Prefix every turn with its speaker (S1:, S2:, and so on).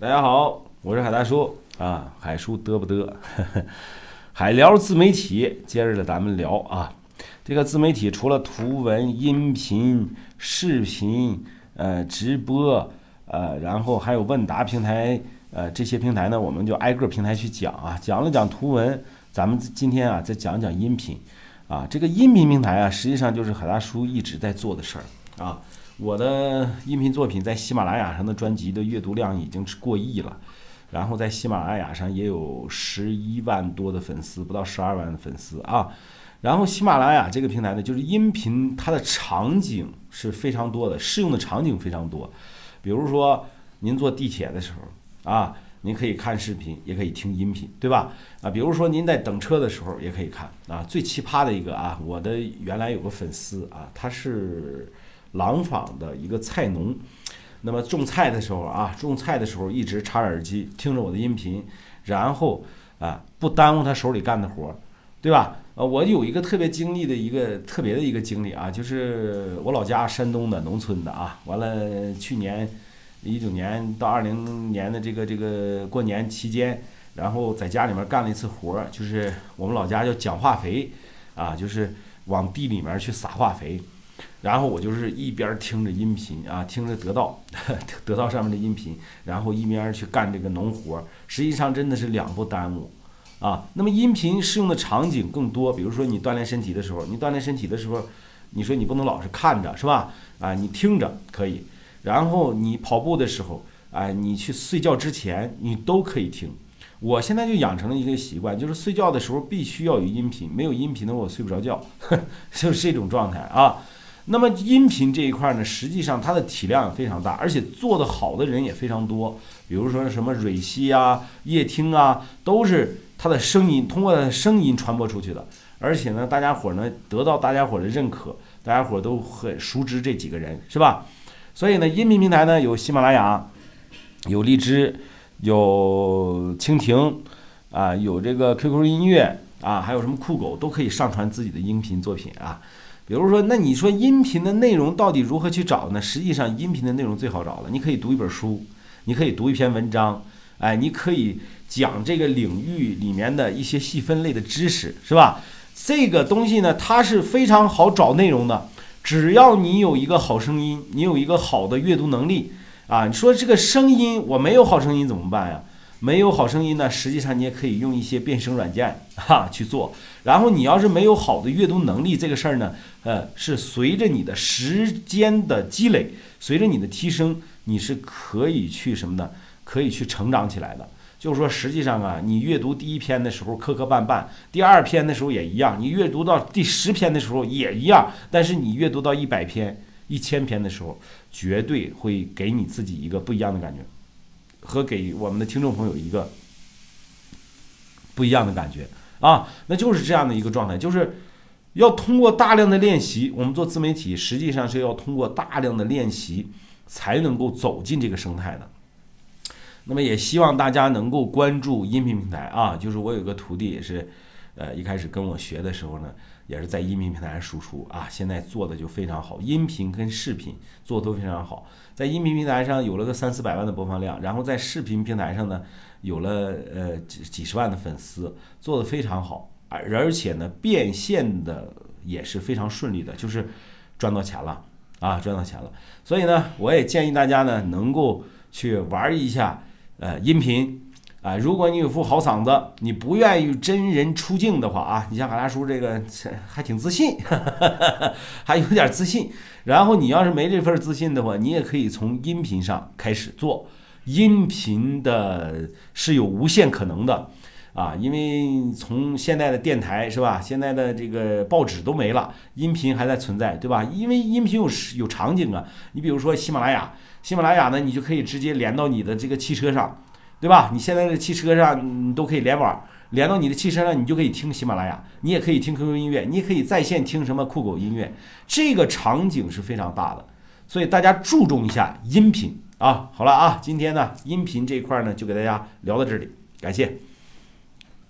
S1: 大家好，我是海大叔啊，海叔嘚不嘚？海聊自媒体，接着咱们聊啊，这个自媒体除了图文、音频、视频、呃直播，呃，然后还有问答平台，呃，这些平台呢，我们就挨个平台去讲啊。讲了讲图文，咱们今天啊再讲讲音频啊。这个音频平台啊，实际上就是海大叔一直在做的事儿啊。我的音频作品在喜马拉雅上的专辑的阅读量已经是过亿了，然后在喜马拉雅上也有十一万多的粉丝，不到十二万的粉丝啊。然后喜马拉雅这个平台呢，就是音频它的场景是非常多的，适用的场景非常多。比如说您坐地铁的时候啊，您可以看视频，也可以听音频，对吧？啊，比如说您在等车的时候也可以看啊。最奇葩的一个啊，我的原来有个粉丝啊，他是。廊坊的一个菜农，那么种菜的时候啊，种菜的时候一直插着耳机听着我的音频，然后啊不耽误他手里干的活，对吧？呃，我有一个特别经历的一个特别的一个经历啊，就是我老家山东的农村的啊，完了去年一九年到二零年的这个这个过年期间，然后在家里面干了一次活儿，就是我们老家叫讲化肥啊，就是往地里面去撒化肥。然后我就是一边听着音频啊，听着得到 得到上面的音频，然后一边去干这个农活儿。实际上真的是两不耽误啊。那么音频适用的场景更多，比如说你锻炼身体的时候，你锻炼身体的时候，你说你不能老是看着是吧？啊，你听着可以。然后你跑步的时候，哎，你去睡觉之前你都可以听。我现在就养成了一个习惯，就是睡觉的时候必须要有音频，没有音频的我睡不着觉，就是这种状态啊。那么音频这一块呢，实际上它的体量也非常大，而且做得好的人也非常多。比如说什么蕊希啊、叶听啊，都是它的声音通过声音传播出去的。而且呢，大家伙呢得到大家伙的认可，大家伙都很熟知这几个人，是吧？所以呢，音频平台呢有喜马拉雅、有荔枝、有蜻蜓啊，有这个 QQ 音乐啊，还有什么酷狗都可以上传自己的音频作品啊。比如说，那你说音频的内容到底如何去找呢？实际上，音频的内容最好找了。你可以读一本书，你可以读一篇文章，哎，你可以讲这个领域里面的一些细分类的知识，是吧？这个东西呢，它是非常好找内容的。只要你有一个好声音，你有一个好的阅读能力啊，你说这个声音我没有好声音怎么办呀？没有好声音呢，实际上你也可以用一些变声软件哈去做。然后你要是没有好的阅读能力，这个事儿呢，呃，是随着你的时间的积累，随着你的提升，你是可以去什么的，可以去成长起来的。就是说，实际上啊，你阅读第一篇的时候磕磕绊绊，第二篇的时候也一样，你阅读到第十篇的时候也一样，但是你阅读到一百篇、一千篇的时候，绝对会给你自己一个不一样的感觉。和给我们的听众朋友一个不一样的感觉啊，那就是这样的一个状态，就是要通过大量的练习。我们做自媒体，实际上是要通过大量的练习才能够走进这个生态的。那么也希望大家能够关注音频平台啊，就是我有个徒弟也是，呃，一开始跟我学的时候呢。也是在音频平台上输出啊，现在做的就非常好，音频跟视频做的都非常好，在音频平台上有了个三四百万的播放量，然后在视频平台上呢有了呃几几十万的粉丝，做的非常好，而而且呢变现的也是非常顺利的，就是赚到钱了啊，赚到钱了，所以呢我也建议大家呢能够去玩一下呃音频。啊，如果你有副好嗓子，你不愿意真人出镜的话啊，你像海大叔这个还挺自信，还有点自信。然后你要是没这份自信的话，你也可以从音频上开始做。音频的是有无限可能的啊，因为从现在的电台是吧，现在的这个报纸都没了，音频还在存在，对吧？因为音频有有场景啊，你比如说喜马拉雅，喜马拉雅呢，你就可以直接连到你的这个汽车上。对吧？你现在的汽车上你都可以联网，连到你的汽车上，你就可以听喜马拉雅，你也可以听 QQ 音乐，你也可以在线听什么酷狗音乐，这个场景是非常大的，所以大家注重一下音频啊。好了啊，今天呢音频这一块呢就给大家聊到这里，感谢。